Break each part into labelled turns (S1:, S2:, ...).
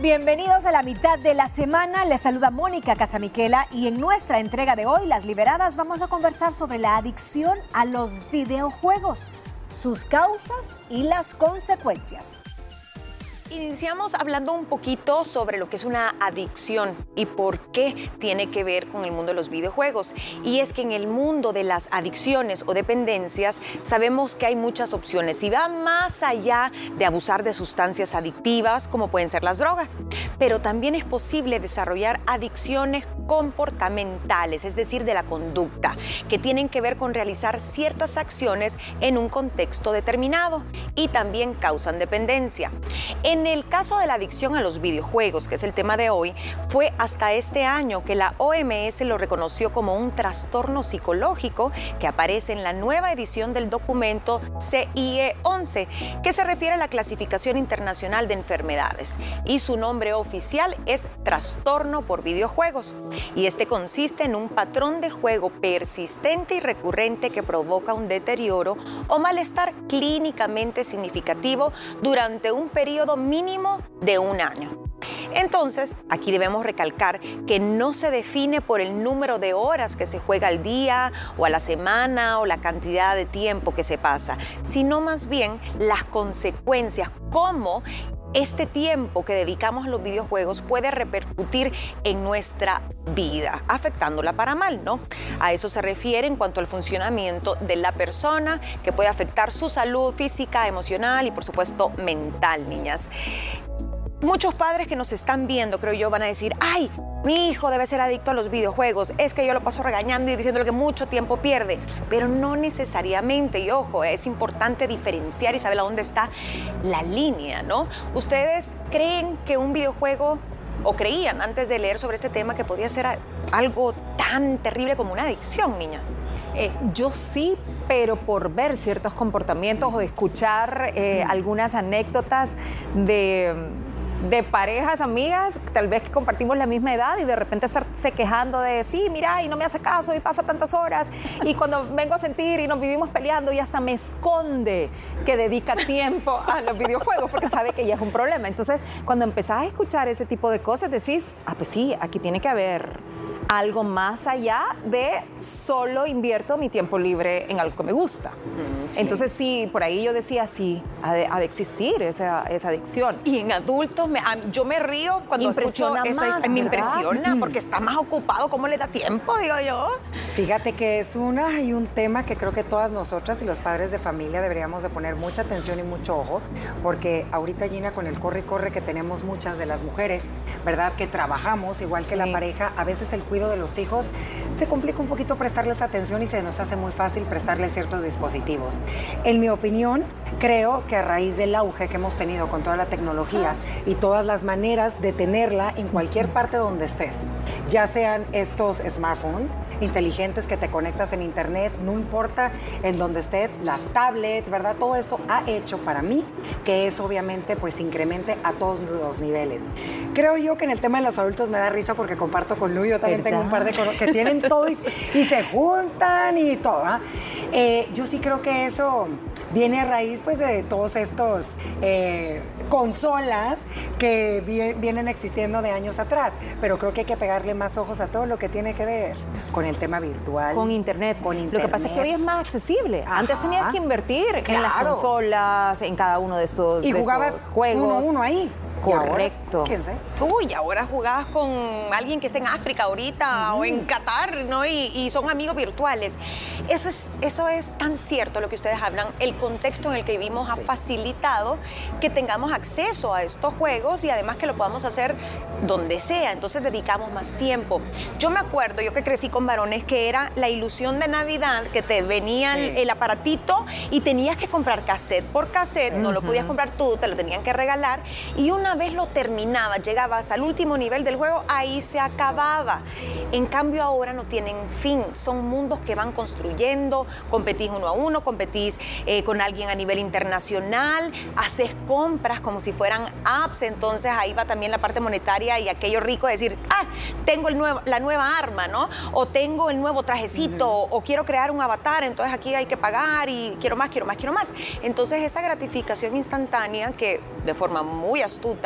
S1: Bienvenidos a la mitad de la semana. Les saluda Mónica Casamiquela y en nuestra entrega de hoy, Las Liberadas, vamos a conversar sobre la adicción a los videojuegos, sus causas y las consecuencias.
S2: Iniciamos hablando un poquito sobre lo que es una adicción y por qué tiene que ver con el mundo de los videojuegos. Y es que en el mundo de las adicciones o dependencias sabemos que hay muchas opciones y va más allá de abusar de sustancias adictivas como pueden ser las drogas. Pero también es posible desarrollar adicciones comportamentales, es decir, de la conducta, que tienen que ver con realizar ciertas acciones en un contexto determinado y también causan dependencia. En el caso de la adicción a los videojuegos, que es el tema de hoy, fue hasta este año que la OMS lo reconoció como un trastorno psicológico que aparece en la nueva edición del documento CIE 11, que se refiere a la clasificación internacional de enfermedades. Y su nombre oficial es trastorno por videojuegos. Y este consiste en un patrón de juego persistente y recurrente que provoca un deterioro o malestar clínicamente significativo durante un periodo mínimo de un año. Entonces, aquí debemos recalcar que no se define por el número de horas que se juega al día o a la semana o la cantidad de tiempo que se pasa, sino más bien las consecuencias, cómo este tiempo que dedicamos a los videojuegos puede repercutir en nuestra vida, afectándola para mal, ¿no? A eso se refiere en cuanto al funcionamiento de la persona, que puede afectar su salud física, emocional y por supuesto mental, niñas. Muchos padres que nos están viendo, creo yo, van a decir, ay, mi hijo debe ser adicto a los videojuegos, es que yo lo paso regañando y diciéndole que mucho tiempo pierde, pero no necesariamente, y ojo, es importante diferenciar y saber a dónde está la línea, ¿no? ¿Ustedes creen que un videojuego, o creían antes de leer sobre este tema, que podía ser algo tan terrible como una adicción, niñas?
S3: Eh, yo sí, pero por ver ciertos comportamientos o escuchar eh, algunas anécdotas de de parejas, amigas, tal vez que compartimos la misma edad y de repente estarse quejando de, sí, mira, y no me hace caso y pasa tantas horas y cuando vengo a sentir y nos vivimos peleando y hasta me esconde que dedica tiempo a los videojuegos porque sabe que ya es un problema. Entonces, cuando empezás a escuchar ese tipo de cosas, decís, ah, pues sí, aquí tiene que haber algo más allá de solo invierto mi tiempo libre en algo que me gusta. Entonces sí, por ahí yo decía, sí, ha de, existir esa, adicción.
S2: Y en adultos, yo me río cuando
S3: impresiona
S2: escucho
S3: más,
S2: me impresiona porque está más ocupado, ¿cómo le da tiempo, digo yo?
S4: Fíjate que es una y un tema que creo que todas nosotras y los padres de familia deberíamos de poner mucha atención y mucho ojo, porque ahorita Gina con el corre y corre que tenemos muchas de las mujeres, ¿verdad? Que trabajamos igual que la pareja, a veces el cuidado de los hijos, se complica un poquito prestarles atención y se nos hace muy fácil prestarles ciertos dispositivos. En mi opinión, creo que a raíz del auge que hemos tenido con toda la tecnología y todas las maneras de tenerla en cualquier parte donde estés, ya sean estos smartphones, inteligentes que te conectas en internet, no importa en donde estés, las tablets, ¿verdad? Todo esto ha hecho para mí que eso obviamente pues incremente a todos los niveles. Creo yo que en el tema de los adultos me da risa porque comparto con Lu, yo también tengo un par de que tienen todo y, se juntan y todo. ¿ah? Eh, yo sí creo que eso viene a raíz pues de todos estos eh, consolas que vienen existiendo de años atrás, pero creo que hay que pegarle más ojos a todo lo que tiene que ver con el tema virtual.
S3: Con internet. Con internet. Lo que pasa es que hoy es más accesible. Antes tenías que invertir en las consolas, en cada uno de estos,
S4: y jugabas juegos. Uno, uno ahí.
S3: Correcto.
S2: ¿Quién sé? Uy, ahora jugabas con alguien que está en África ahorita o en Qatar, ¿no? Y, son amigos virtuales. Eso es, eso es tan cierto lo que ustedes hablan. El contexto en el que vivimos ha facilitado que tengamos acceso a estos juegos y además que lo podamos hacer donde sea. Entonces dedicamos más tiempo. Yo me acuerdo, yo que crecí con varones, que era la ilusión de Navidad, que te venía el, aparatito y tenías que comprar cassette por cassette. No lo podías comprar tú, te lo tenían que regalar. Y una vez lo terminabas, llegabas al último nivel del juego, ahí se acababa. En cambio ahora no tienen fin, son mundos que van construyendo, competís uno a uno, competís eh, con alguien a nivel internacional, haces compras como si fueran apps, entonces ahí va también la parte monetaria y aquello rico de decir, ah, tengo el nuevo, la nueva arma, ¿no? O tengo el nuevo trajecito, o quiero crear un avatar, entonces aquí hay que pagar y quiero más, quiero más, quiero más. Entonces esa gratificación instantánea que de forma muy astuta,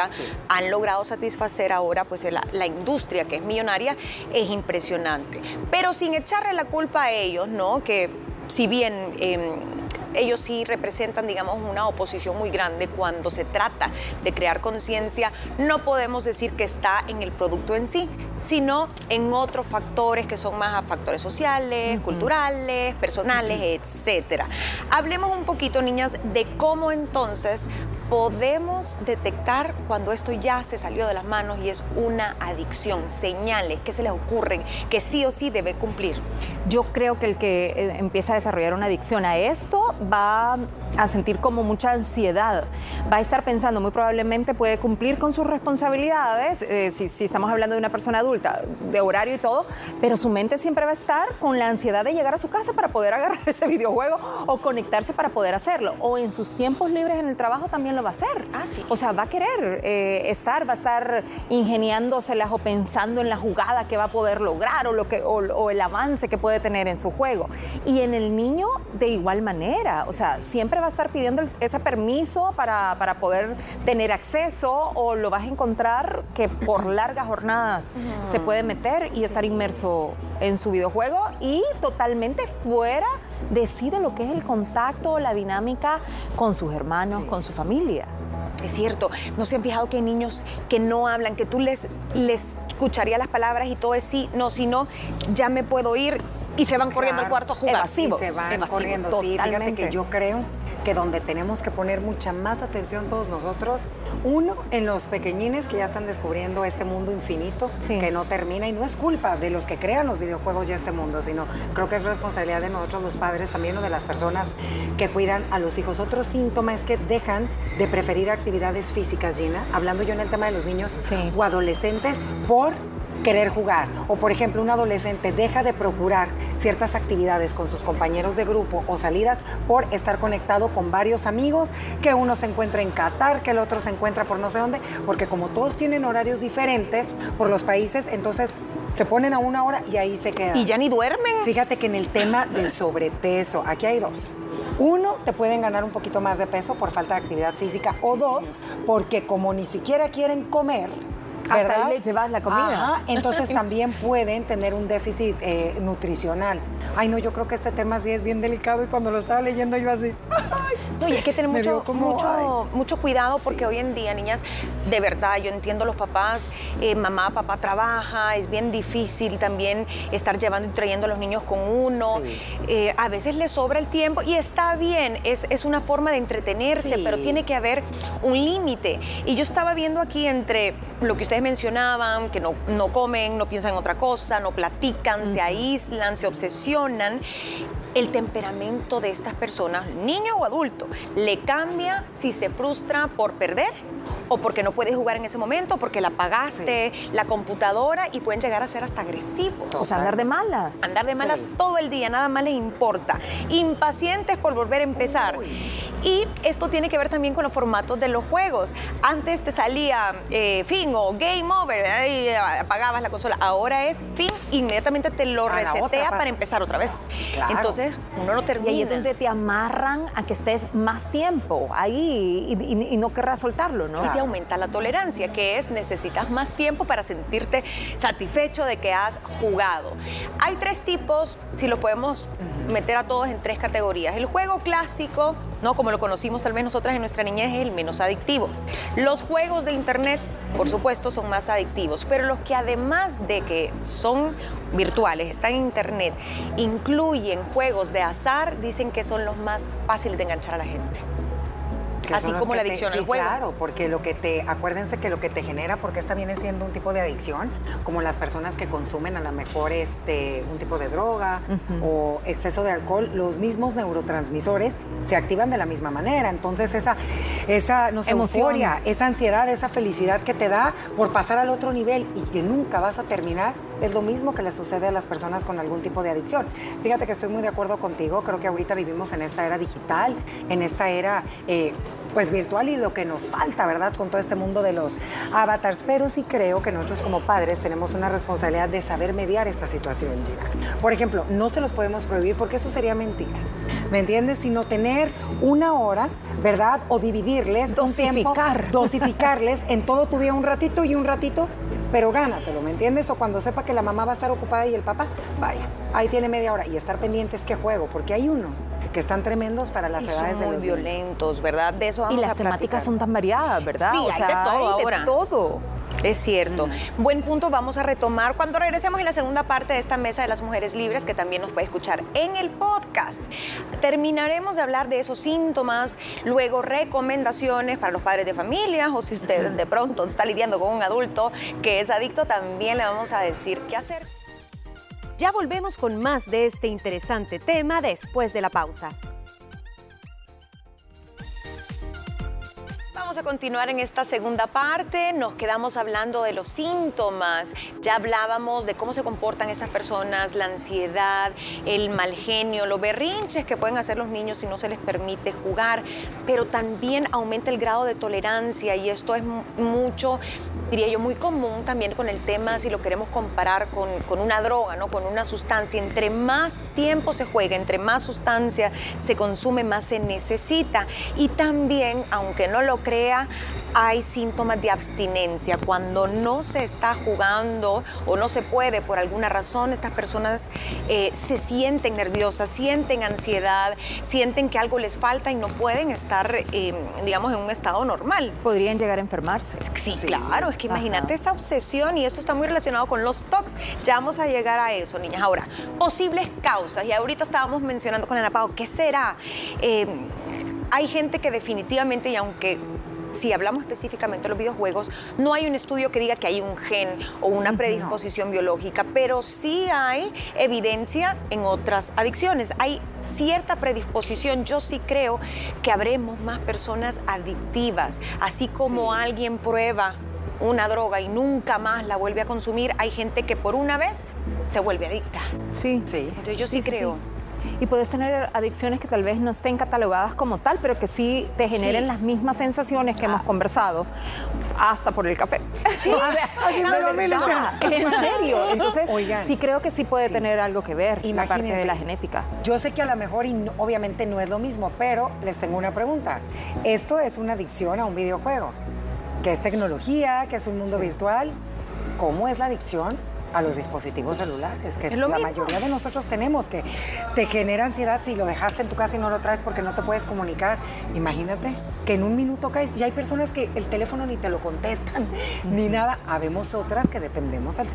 S2: han logrado satisfacer ahora pues la, industria que es millonaria, es impresionante. Pero sin echarle la culpa a ellos, ¿no? Que si bien... Em, ellos sí representan, digamos, una oposición muy grande cuando se trata de crear conciencia. No podemos decir que está en el producto en sí, sino en otros factores que son más factores sociales, culturales, personales, etcétera. Hablemos un poquito, niñas, de cómo entonces podemos detectar cuando esto ya se salió de las manos y es una adicción, señales que se les ocurren que sí o sí debe cumplir.
S3: Yo creo que el que eh, empieza a desarrollar una adicción a esto va a sentir como mucha ansiedad, va a estar pensando muy probablemente puede cumplir con sus responsabilidades, eh, si, si estamos hablando de una persona adulta, de horario y todo, pero su mente siempre va a estar con la ansiedad de llegar a su casa para poder agarrar ese videojuego o conectarse para poder hacerlo, o en sus tiempos libres en el trabajo también lo va a hacer.
S2: Ah, sí.
S3: O sea, va a querer eh, estar, va a estar ingeniándoselas o pensando en la jugada que va a poder lograr o, lo que, o, el avance que puede tener en su juego. Y en el niño, de igual manera, o sea, siempre va a estar pidiendo ese permiso para, para poder tener acceso o lo vas a encontrar que por largas jornadas se puede meter y estar inmerso en su videojuego y totalmente fuera decide lo que es el contacto, la dinámica con sus hermanos, con su familia.
S2: Es cierto, no se han fijado que hay niños que no hablan, que tú les, les escucharías las palabras y todo es sí, no, si no, ya me puedo ir y se van corriendo al cuarto a jugar.
S3: Evasivos.
S4: se van corriendo, sí, fíjate que yo creo que donde tenemos que poner mucha más atención todos nosotros, uno, en los pequeñines que ya están descubriendo este mundo infinito, que no termina y no es culpa de los que crean los videojuegos y este mundo, sino creo que es responsabilidad de nosotros los padres también o de las personas que cuidan a los hijos. Otro síntoma es que dejan de preferir actividades físicas, Gina, hablando yo en el tema de los niños o adolescentes, por querer jugar. O por ejemplo, un adolescente deja de procurar ciertas actividades con sus compañeros de grupo o salidas por estar conectado con varios amigos, que uno se encuentra en Qatar, que el otro se encuentra por no sé dónde, porque como todos tienen horarios diferentes por los países, entonces se ponen a una hora y ahí se quedan.
S2: Y ya ni duermen.
S4: Fíjate que en el tema del sobrepeso, aquí hay dos. Uno, te pueden ganar un poquito más de peso por falta de actividad física. O dos, porque como ni siquiera quieren comer,
S3: hasta ahí le llevas la comida.
S4: entonces también pueden tener un déficit eh, nutricional. Ay, no, yo creo que este tema sí es bien delicado y cuando lo estaba leyendo yo así.
S2: no, y hay que tener mucho, mucho, mucho cuidado porque hoy en día, niñas, de verdad, yo entiendo los papás, eh, mamá, papá trabaja, es bien difícil también estar llevando y trayendo a los niños con uno. Eh, a veces les sobra el tiempo y está bien, es, es una forma de entretenerse, pero tiene que haber un límite. Y yo estaba viendo aquí entre lo que ustedes mencionaban, que no, no comen, no piensan en otra cosa, no platican, se aíslan, se obsesionan, el temperamento de estas personas, niño o adulto, le cambia si se frustra por perder o porque no puedes jugar en ese momento, porque la pagaste, la computadora y pueden llegar a ser hasta agresivos.
S3: O sea, andar de malas.
S2: Andar de malas todo el día, nada más les importa. Impacientes por volver a empezar. Y esto tiene que ver también con los formatos de los juegos. Antes te salía eh, fin o game over, y apagabas la consola. Ahora es fin, inmediatamente te lo resetea para empezar otra vez. Entonces, uno no termina.
S3: Y ahí te amarran a que estés más tiempo ahí y, no querrás soltarlo, ¿no?
S2: Y te aumenta la tolerancia, que es necesitas más tiempo para sentirte satisfecho de que has jugado. Hay tres tipos, si los podemos meter a todos en tres categorías. El juego clásico, ¿no? Como lo conocimos tal vez nosotras en nuestra niñez, es el menos adictivo. Los juegos de internet, por supuesto, son más adictivos, pero los que además de que son virtuales, están en internet, incluyen juegos de azar, dicen que son los más fáciles de enganchar a la gente. Así como la adicción al juego.
S4: Claro, porque lo que te, acuérdense que lo que te genera, porque esta viene siendo un tipo de adicción, como las personas que consumen a lo mejor este, un tipo de droga o exceso de alcohol, los mismos neurotransmisores se activan de la misma manera. Entonces esa, esa no sé, euforia, esa ansiedad, esa felicidad que te da por pasar al otro nivel y que nunca vas a terminar, Es lo mismo que le sucede a las personas con algún tipo de adicción. Fíjate que estoy muy de acuerdo contigo, creo que ahorita vivimos en esta era digital, en esta era eh, pues virtual y lo que nos falta, ¿verdad? Con todo este mundo de los avatars, pero sí creo que nosotros como padres tenemos una responsabilidad de saber mediar esta situación, Gina. Por ejemplo, no se los podemos prohibir porque eso sería mentira, ¿me entiendes? Sino tener una hora, ¿verdad? O dividirles
S3: Dosificar.
S4: un tiempo, dosificarles en todo tu día un ratito y un ratito pero gánatelo, ¿me entiendes? O cuando sepa que la mamá va a estar ocupada y el papá, vaya, ahí tiene media hora y estar pendientes qué juego, porque hay unos que están tremendos para las
S2: Y
S4: edades
S2: son
S4: de
S2: muy
S4: los
S2: violentos, ¿verdad? De eso
S3: Y
S2: vamos
S3: las
S2: a
S3: temáticas
S2: platicar.
S3: son tan variadas, ¿verdad?
S2: Sí, hay de todo
S3: hay
S2: ahora.
S3: De todo.
S2: Es cierto. Buen punto, vamos a retomar cuando regresemos en la segunda parte de esta mesa de las mujeres libres, que también nos puede escuchar en el podcast. Terminaremos de hablar de esos síntomas, luego recomendaciones para los padres de familia, o si usted de pronto está lidiando con un adulto que es adicto, también le vamos a decir qué hacer.
S5: Ya volvemos con más de este interesante tema después de la pausa.
S2: Vamos a continuar en esta segunda parte. Nos quedamos hablando de los síntomas. Ya hablábamos de cómo se comportan estas personas, la ansiedad, el mal genio, los berrinches que pueden hacer los niños si no se les permite jugar, pero también aumenta el grado de tolerancia y esto es mu- mucho, diría yo, muy común también con el tema, si lo queremos comparar con, con una droga, ¿no? con una sustancia. Entre más tiempo se juega, entre más sustancia se consume, más se necesita. Y también, aunque no lo hay síntomas de abstinencia. Cuando no se está jugando o no se puede por alguna razón, estas personas eh, se sienten nerviosas, sienten ansiedad, sienten que algo les falta y no pueden estar, eh, digamos, en un estado normal.
S3: Podrían llegar a enfermarse.
S2: Sí, claro, es que imagínate esa obsesión y esto está muy relacionado con los TOCs. Ya vamos a llegar a eso, niñas. Ahora, posibles causas, y ahorita estábamos mencionando con Ana Pao, ¿qué será? Eh, hay gente que definitivamente, y aunque si hablamos específicamente de los videojuegos, no hay un estudio que diga que hay un gen o una predisposición biológica, pero sí hay evidencia en otras adicciones. Hay cierta predisposición. Yo sí creo que habremos más personas adictivas, así como alguien prueba una droga y nunca más la vuelve a consumir, hay gente que por una vez se vuelve adicta.
S3: Sí.
S4: Sí.
S2: Entonces yo sí, creo.
S3: Y puedes tener adicciones que tal vez no estén catalogadas como tal, pero que sí te generen
S2: Sí.
S3: las mismas sensaciones que hemos conversado, hasta por el café.
S2: Sí.
S3: O sea,
S4: Mili,
S3: en serio. Entonces,
S4: Oigan.
S3: sí creo que sí puede tener algo que ver la parte de la genética.
S4: Yo sé que a lo mejor y no- obviamente no es lo mismo, pero les tengo una pregunta. Esto es una adicción a un videojuego, que es tecnología, que es un mundo virtual. ¿Cómo es la adicción a los dispositivos celulares? Que la
S2: mismo.
S4: mayoría de nosotros tenemos, que te genera ansiedad si lo dejaste en tu casa y no lo traes porque no te puedes comunicar. Imagínate que en un minuto caes. Ya hay personas que el teléfono ni te lo contestan, ni nada. Habemos otras que dependemos al 100%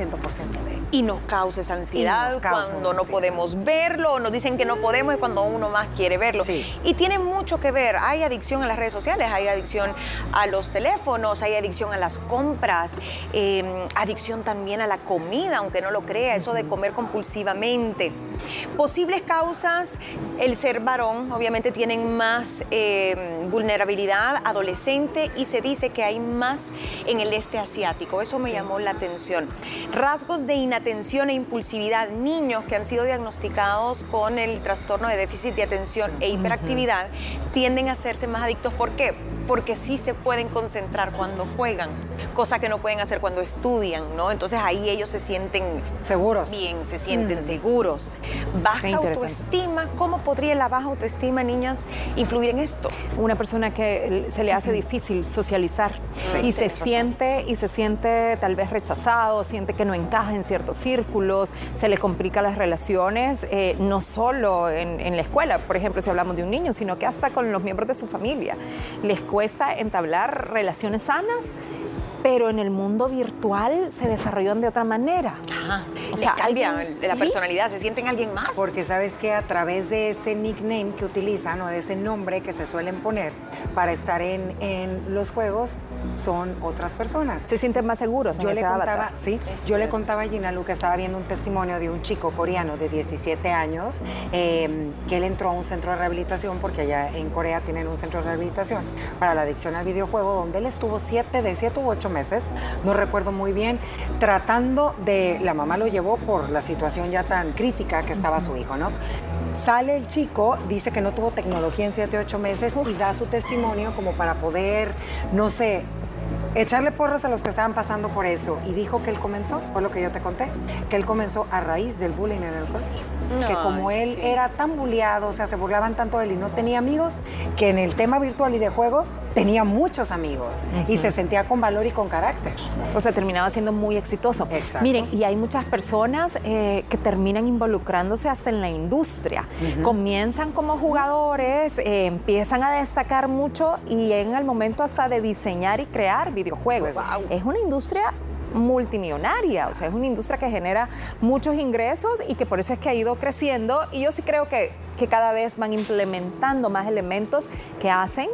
S4: de él.
S2: Y nos causa esa ansiedad
S4: nos causa
S2: cuando
S4: una
S2: no
S4: ansiedad.
S2: podemos verlo, o nos dicen que no podemos y cuando uno más quiere verlo.
S4: Sí.
S2: Y tiene mucho que ver. Hay adicción a las redes sociales, hay adicción a los teléfonos, hay adicción a las compras, eh, adicción también a la comida, aunque no lo crea, eso de comer compulsivamente. Posibles causas, el ser varón, obviamente tienen más eh, vulnerabilidad adolescente y se dice que hay más en el este asiático. Eso me llamó la atención. Rasgos de inatención e impulsividad, niños que han sido diagnosticados con el trastorno de déficit de atención e hiperactividad tienden a hacerse más adictos. ¿Por qué? Porque sí se pueden concentrar cuando juegan, cosa que no pueden hacer cuando estudian, ¿no? Entonces ahí ellos se sienten
S4: Seguros.
S2: bien, se sienten seguros. Baja autoestima, ¿cómo podría la baja autoestima, niñas, influir en esto?
S3: una persona que se le hace difícil socializar
S4: Sí,
S3: y se
S4: razón.
S3: siente y se siente tal vez rechazado, siente que no encaja en ciertos círculos, se le complica las relaciones, eh, no solo en, en la escuela, por ejemplo, si hablamos de un niño, sino que hasta con los miembros de su familia. Les cuesta entablar relaciones sanas. Pero en el mundo virtual se desarrollan de otra manera.
S2: Ajá.
S3: O sea,
S2: sea, cambia
S3: alguien-
S2: la
S3: ¿sí?
S2: personalidad, se sienten alguien más.
S4: Porque sabes que a través de ese nickname que utilizan o de ese nombre que se suelen poner para estar en, en los juegos, son otras personas.
S3: Se sienten más seguros en
S4: Yo le
S3: ese
S4: contaba,
S3: avatar.
S4: sí, yo le contaba a Gina Lu que estaba viendo un testimonio de un chico coreano de 17 años eh, que él entró a un centro de rehabilitación porque allá en Corea tienen un centro de rehabilitación para la adicción al videojuego donde él estuvo siete de siete u ocho meses, no recuerdo muy bien, tratando de la mamá lo llevó por la situación ya tan crítica que estaba su hijo, ¿no? Sale el chico, dice que no tuvo tecnología en 7, 8 meses y da su testimonio como para poder, no sé, echarle porras a los que estaban pasando por eso. Y dijo que él comenzó, fue lo que yo te conté, que él comenzó a raíz del bullying en el colegio. que como él era tan bulleado, o sea, se burlaban tanto de él y no tenía amigos, que en el tema virtual y de juegos tenía muchos amigos y se sentía con valor y con carácter.
S3: O sea, terminaba siendo muy exitoso.
S4: Exacto.
S3: Miren, y hay muchas personas eh, que terminan involucrándose hasta en la industria. Comienzan como jugadores, eh, empiezan a destacar mucho y en el momento hasta de diseñar y crear videojuegos. Es una industria multimillonaria, o sea, es una industria que genera muchos ingresos y que por eso es que ha ido creciendo y yo sí creo que, que cada vez van implementando más elementos que hacen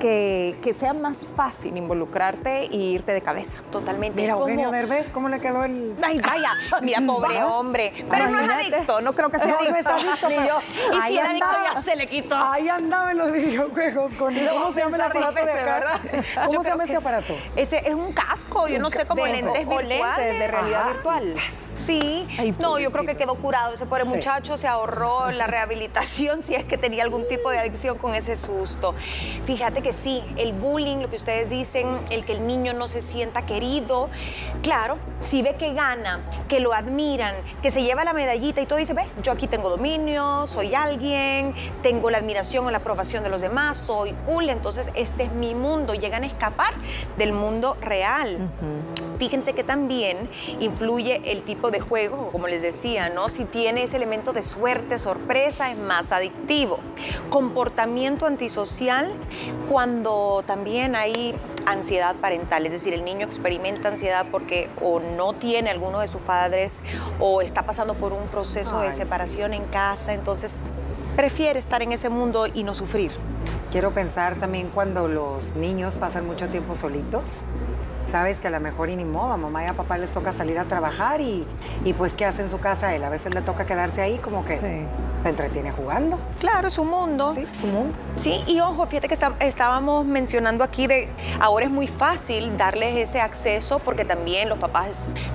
S3: que, que sea más fácil involucrarte e irte de cabeza.
S2: Totalmente.
S4: Mira, Eugenio Derbez, ¿cómo le quedó el...?
S2: Ay, vaya, mira, pobre hombre. Pero no es adicto, no creo que sea
S4: No, no
S2: adicto.
S4: es adicto, pero
S3: yo.
S2: Y
S4: ahí
S2: si era adicto ya se le quitó.
S4: Ahí andaba en los videojuegos con... ¿Cómo se llama el aparato de acá?
S3: ¿verdad?
S2: Yo
S4: ¿Cómo se llama este aparato?
S2: Ese es un casco, yo no sé, como lentes virtuales.
S3: lentes de realidad
S4: Ajá.
S3: virtual.
S2: Sí,
S3: Ay,
S2: no, yo creo que quedó curado. Ese pobre
S4: Sí.
S2: muchacho se ahorró la rehabilitación si es que tenía algún tipo de adicción con ese susto. Fíjate que sí, el bullying, lo que ustedes dicen, el que el niño no se sienta querido, claro, si ve que gana, que lo admiran, que se lleva la medallita y todo dice, ve, yo aquí tengo dominio, soy alguien, tengo la admiración o la aprobación de los demás, soy cool, entonces este es mi mundo. Llegan a escapar del mundo real. Fíjense que también influye el tipo de juego, como les decía, ¿no? Si tiene ese elemento de suerte, sorpresa, es más adictivo. Comportamiento antisocial cuando también hay ansiedad parental, es decir, el niño experimenta ansiedad porque o no tiene alguno de sus padres o está pasando por un proceso de
S4: sí.
S2: separación en casa, entonces prefiere estar en ese mundo y no sufrir.
S4: Quiero pensar también cuando los niños pasan mucho tiempo solitos. Sabes que a lo mejor y ni modo, a mamá y a papá les toca salir a trabajar y, y pues ¿qué hace en su casa él? A veces le toca quedarse ahí como que
S3: Sí.
S4: se entretiene jugando.
S2: Claro, es un mundo.
S4: Sí, su mundo.
S2: Sí, y ojo, fíjate que está- estábamos mencionando aquí de ahora es muy fácil darles ese acceso porque también los papás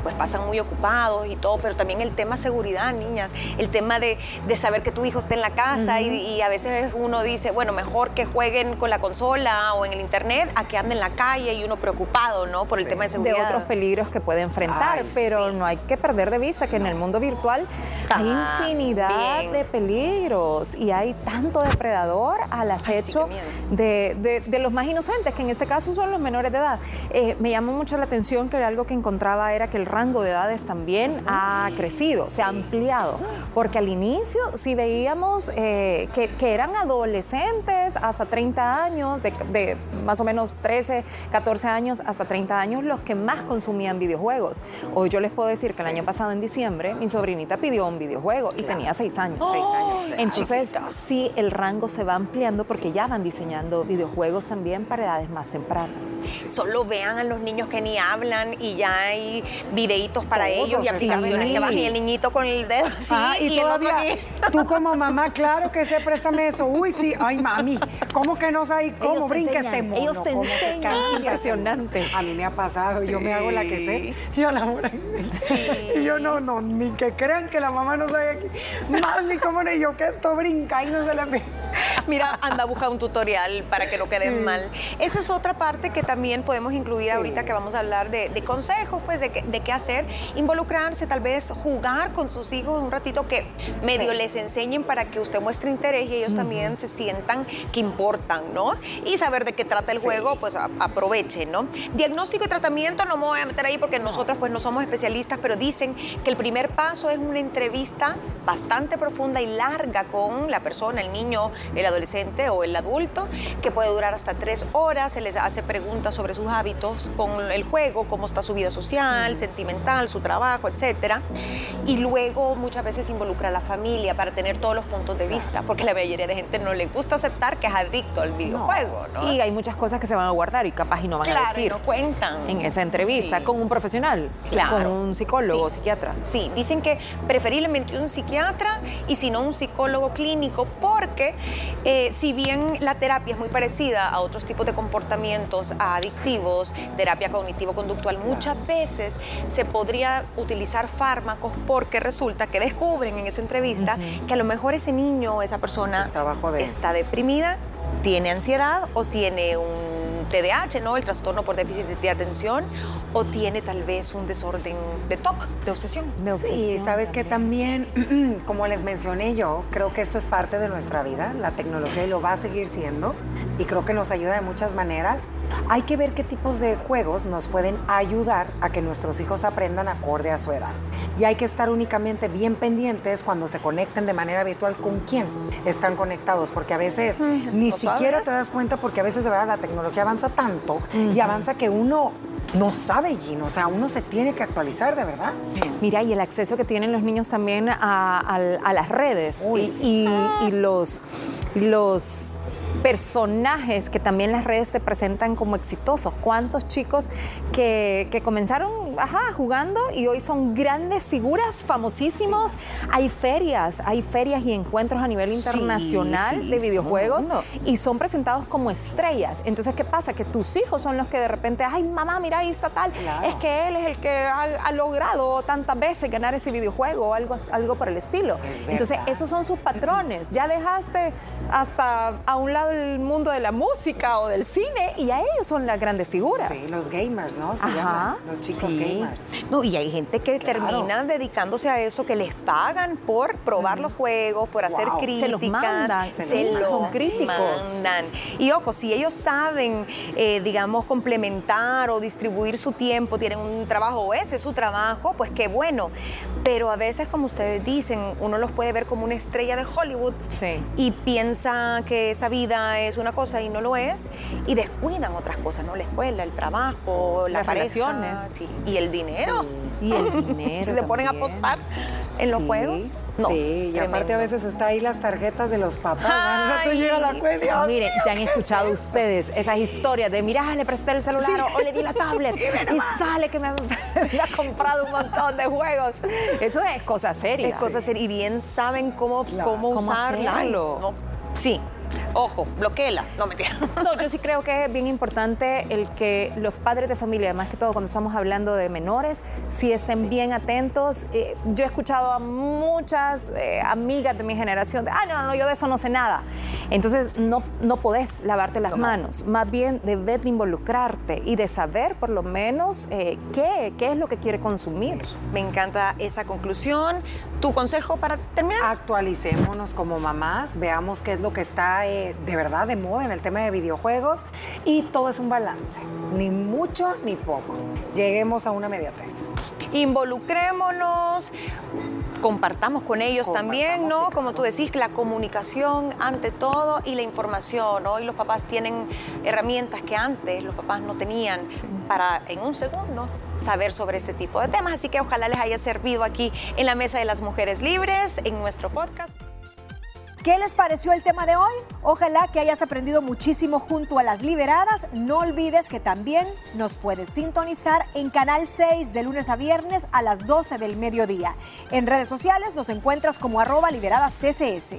S2: pues pasan muy ocupados y todo, pero también el tema seguridad, niñas, el tema de, de saber que tu hijo está en la casa y, y a veces uno dice, bueno, mejor que jueguen con la consola o en el internet a que anden en la calle y uno preocupado, ¿no? Por el
S4: Sí.
S2: tema de
S3: de
S2: seguridad.
S3: otros peligros que puede enfrentar,
S4: Ay,
S3: pero no hay que perder de vista que en el mundo virtual hay infinidad
S2: bien.
S3: de peligros y hay tanto depredador al
S2: Ay,
S3: acecho de, de- de los más inocentes, que en este caso son los menores de edad. Eh, me llamó mucho la atención que algo que encontraba era que el rango de edades también ha crecido, se ha ampliado, porque al inicio sí veíamos eh, que, que eran adolescentes hasta 30 años, de, de más o menos 13, 14 años hasta 30 años, los que más consumían videojuegos. Hoy yo les puedo decir que el año pasado en diciembre mi sobrinita pidió un videojuego y tenía 6 años.
S4: Seis años. claro.
S3: Entonces, sí, el rango se va ampliando porque ya van diseñando videojuegos también para edades más tempranas.
S2: Solo vean a los niños que ni hablan y ya hay videitos para
S4: Todos
S2: ellos y aplicaciones que bajan y el niñito con el dedo así
S4: Ah,
S2: y,
S4: y,
S2: el otro
S4: todavía, tú como mamá, claro que sé, préstame eso. Uy, sí, ay, mami, ¿cómo que no sabes cómo
S3: Ellos te
S4: brinca
S3: enseñan,
S4: este mono?
S3: ellos te
S4: ¿Cómo se
S3: enseñan, impresionante.
S4: A mí me ha pasado, yo me hago la que sé. Y a la hora. Y yo no, no, ni que crean que la mamá no sabe aquí. Mami, ¿cómo no? Y yo que esto brinca y no se le ve.
S2: Mira, anda a buscar un tutorial para que no queden mal. Esa es otra parte que también podemos incluir ahorita que vamos a hablar de, de consejos, pues de, qué- de qué hacer. Involucrarse, tal vez jugar con sus hijos un ratito que medio les enseñen para que usted muestre interés y ellos también se sientan que importan, ¿no? Y saber de qué trata el juego, pues a- aprovechen, ¿no? Diagnóstico y tratamiento, no me voy a meter ahí porque nosotros pues no somos especialistas, pero dicen que el primer paso es una entrevista bastante profunda y larga con la persona, el niño, el adolescente o el adulto, que puede durar hasta tres horas. Se les hace preguntas sobre sus hábitos con el juego, cómo está su vida social, sentimental, su trabajo, etcétera. Y luego muchas veces involucra a la familia para tener todos los puntos de vista, porque la mayoría de gente no le gusta aceptar que es adicto al videojuego, ¿no?
S3: Y hay muchas cosas que se van a guardar y capaz y no van a
S2: claro,
S3: decir
S2: no cuentan.
S3: en esa entrevista
S2: Sí.
S3: con un profesional,
S2: Claro.
S3: con un psicólogo
S2: Sí.
S3: psiquiatra.
S2: Sí, dicen que preferiblemente un psiquiatra y si no un psicólogo clínico, porque Eh, si bien la terapia es muy parecida a otros tipos de comportamientos adictivos, terapia cognitivo-conductual, muchas veces se podría utilizar fármacos porque resulta que descubren en esa entrevista que a lo mejor ese niño o esa persona
S4: Está bajo de-
S2: está deprimida, tiene ansiedad o tiene un TDAH, ¿no? El trastorno por déficit de atención, o tiene tal vez un desorden de TOC, de obsesión.
S3: De
S4: Sí,
S3: obsesión
S4: sabes que
S3: también.
S4: como les mencioné yo, creo que esto es parte de nuestra vida, la tecnología y lo va a seguir siendo, y creo que nos ayuda de muchas maneras. Hay que ver qué tipos de juegos nos pueden ayudar a que nuestros hijos aprendan acorde a su edad. Y hay que estar únicamente bien pendientes cuando se conecten de manera virtual con quién están conectados, porque a veces ni
S2: ¿no
S4: siquiera
S2: sabes?
S4: te das cuenta, porque a veces de verdad la tecnología avanza tanto y avanza que uno no sabe, Gino, o sea, uno se tiene que actualizar de verdad.
S3: Mira, y el acceso que tienen los niños también a, las redes
S4: Uy,
S3: y,
S4: sí.
S3: y- y los, los personajes que también las redes te presentan como exitosos. ¿Cuántos chicos que, que comenzaron ajá, jugando y hoy son grandes figuras, famosísimos? Hay ferias, hay ferias y encuentros a nivel internacional
S2: sí,
S3: de videojuegos y son presentados como estrellas. Entonces, ¿qué pasa? Que tus hijos son los que de repente, ay, mamá, mira, ahí está tal.
S4: Claro.
S3: Es que él es el que ha, ha logrado tantas veces ganar ese videojuego o algo, algo por el estilo.
S4: Es
S3: Entonces, esos son sus patrones. Ya dejaste hasta a un lado el mundo de la música o del cine y a ellos son las grandes figuras.
S4: Sí, los gamers, ¿no? Se
S3: Ajá.
S4: llaman, los chicos
S2: Sí. No, y hay gente que
S4: Claro.
S2: termina dedicándose a eso, que les pagan por probar los juegos, por hacer
S4: Wow.
S2: críticas.
S3: Se los mandan,
S2: se
S3: sí,
S2: los
S3: son críticos.
S2: mandan. Y ojo, si ellos saben, eh, digamos, complementar o distribuir su tiempo, tienen un trabajo o ese es su trabajo, pues qué bueno. Pero a veces, como ustedes dicen, uno los puede ver como una estrella de Hollywood
S3: Sí.
S2: y piensa que esa vida es una cosa y no lo es y descuidan otras cosas, ¿no? La escuela, el trabajo, la
S3: Las
S2: pareja,
S3: relaciones.
S2: sí, y el dinero.
S3: Y el dinero.
S2: Si se ponen a
S3: también.
S2: En los
S3: Sí.
S2: juegos, no.
S4: sí, y aparte a veces está ahí las tarjetas de los papás.
S2: Ay.
S4: llega la cuenta.
S3: Ah, Miren, ya han escuchado ustedes esas historias de, mira, le presté el celular o le di la tablet y sale que me, me ha comprado un montón de juegos. Eso es cosa seria.
S2: Es cosa seria, y bien saben cómo, cómo,
S3: ¿Cómo
S2: usarla. No. Sí, ojo, bloqueela. No, mentira.
S3: No, yo sí creo que es bien importante el que los padres de familia, además que todo cuando estamos hablando de menores, sí estén bien atentos. Eh, yo he escuchado a muchas eh, amigas de mi generación de, ah, no, no, yo de eso no sé nada. Entonces no, no podés lavarte las manos, más bien debes de involucrarte y de saber por lo menos eh, qué, qué es lo que quiere consumir.
S2: Me encanta esa conclusión. ¿Tu consejo para terminar?
S4: Actualicémonos como mamás, veamos qué es lo que está eh, de verdad de moda en el tema de videojuegos y todo es un balance, ni mucho ni poco. Lleguemos a una mediatez.
S2: Involucrémonos, compartamos con ellos también, ¿no?
S4: sí,
S2: Como tú decís, la comunicación ante todo y la información. Hoy los papás tienen herramientas que antes los papás no tenían para en un segundo saber sobre este tipo de temas. Así que ojalá les haya servido aquí en la Mesa de las Mujeres Libres, en nuestro podcast.
S1: ¿Qué les pareció el tema de hoy? Ojalá que hayas aprendido muchísimo junto a las liberadas. No olvides que también nos puedes sintonizar en Canal 6 de lunes a viernes a las 12 del mediodía. En redes sociales nos encuentras como arroba liberadas TCS.